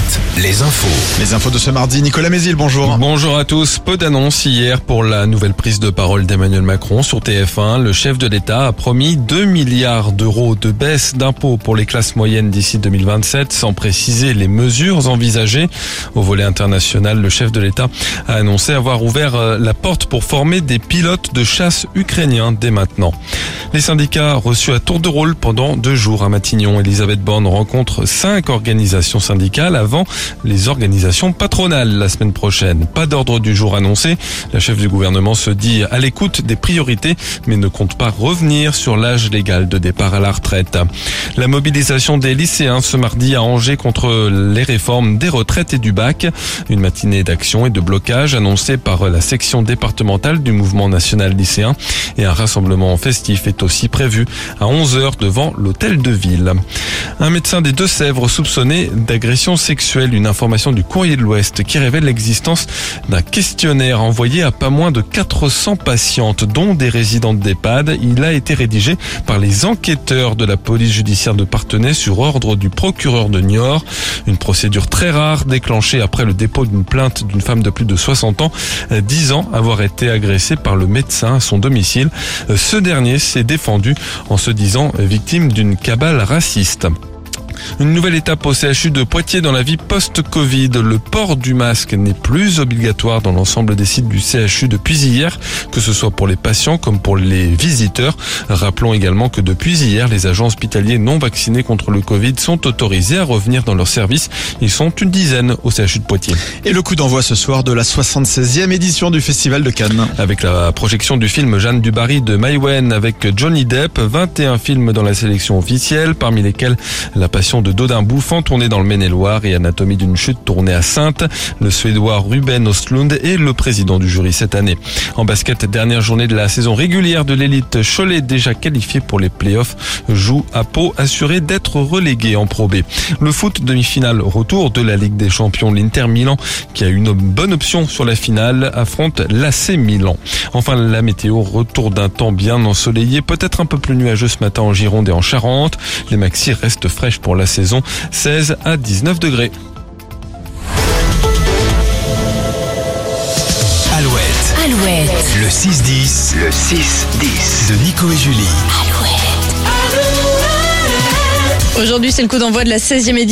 Alouette, les infos. Les infos de ce mardi, Nicolas Mézil, bonjour. Bonjour à tous. Peu d'annonces hier pour la nouvelle prise de parole d'Emmanuel Macron sur TF1. Le chef de l'État a promis 2 milliards d'euros de baisse d'impôts pour les classes moyennes d'ici 2027, sans préciser les mesures envisagées. Au volet international, le chef de l'État a annoncé avoir ouvert euh, la porte pour former des pilotes de chasse ukrainiens dès maintenant. Les syndicats reçus à tour de rôle pendant deux jours à Matignon. Elisabeth Borne rencontre cinq organisations syndicales avant les organisations patronales la semaine prochaine. Pas d'ordre du jour annoncé. La chef du gouvernement se dit à l'écoute des priorités, mais ne compte pas revenir sur l'âge légal de départ à la retraite. La mobilisation des lycéens ce mardi à Angers contre les réformes des retraites et du bac. Une matinée d'action et de blocage annoncée par la section départementale du mouvement national lycéen et un rassemblement festif est aussi prévu à 11h devant l'hôtel de ville. Un médecin des Deux-Sèvres soupçonné d'agression sexuelle, une information du courrier de l'Ouest qui révèle l'existence d'un questionnaire envoyé à pas moins de 400 patientes, dont des résidentes d'EHPAD. Il a été rédigé par les enquêteurs de la police judiciaire de Partenay sur ordre du procureur de Niort. Une procédure très rare déclenchée après le dépôt d'une plainte d'une femme de plus de 60 ans, disant avoir été agressée par le médecin à son domicile. Ce dernier s'est défendu en se disant victime d'une cabale raciste. Une nouvelle étape au CHU de Poitiers dans la vie post-Covid. Le port du masque n'est plus obligatoire dans l'ensemble des sites du CHU depuis hier, que ce soit pour les patients comme pour les visiteurs. Rappelons également que depuis hier, les agents hospitaliers non vaccinés contre le Covid sont autorisés à revenir dans leur service. Ils sont une dizaine au CHU de Poitiers. Et le coup d'envoi ce soir de la 76e édition du Festival de Cannes. Avec la projection du film Jeanne du Barry de Maïwen avec Johnny Depp, 21 films dans la sélection officielle, parmi lesquels La Passion de Dodin Bouffant tourné dans le Maine-et-Loire et Anatomie d'une chute tournée à Sainte. Le Suédois Ruben Ostlund est le président du jury cette année. En basket, dernière journée de la saison régulière de l'élite, Cholet déjà qualifié pour les playoffs joue à Pau, assuré d'être relégué en Pro B. Le foot demi-finale retour de la Ligue des Champions, l'Inter Milan qui a une bonne option sur la finale affronte l'AC Milan. Enfin la météo, retour d'un temps bien ensoleillé, peut-être un peu plus nuageux ce matin en Gironde et en Charente. Les maxis restent fraîches pour la saison, 16 à 19 degrés. Alouette, Alouette, le 6-10, le 6-10 de Nico et Julie. Alouette. Aujourd'hui, c'est le coup d'envoi de la 16e édition.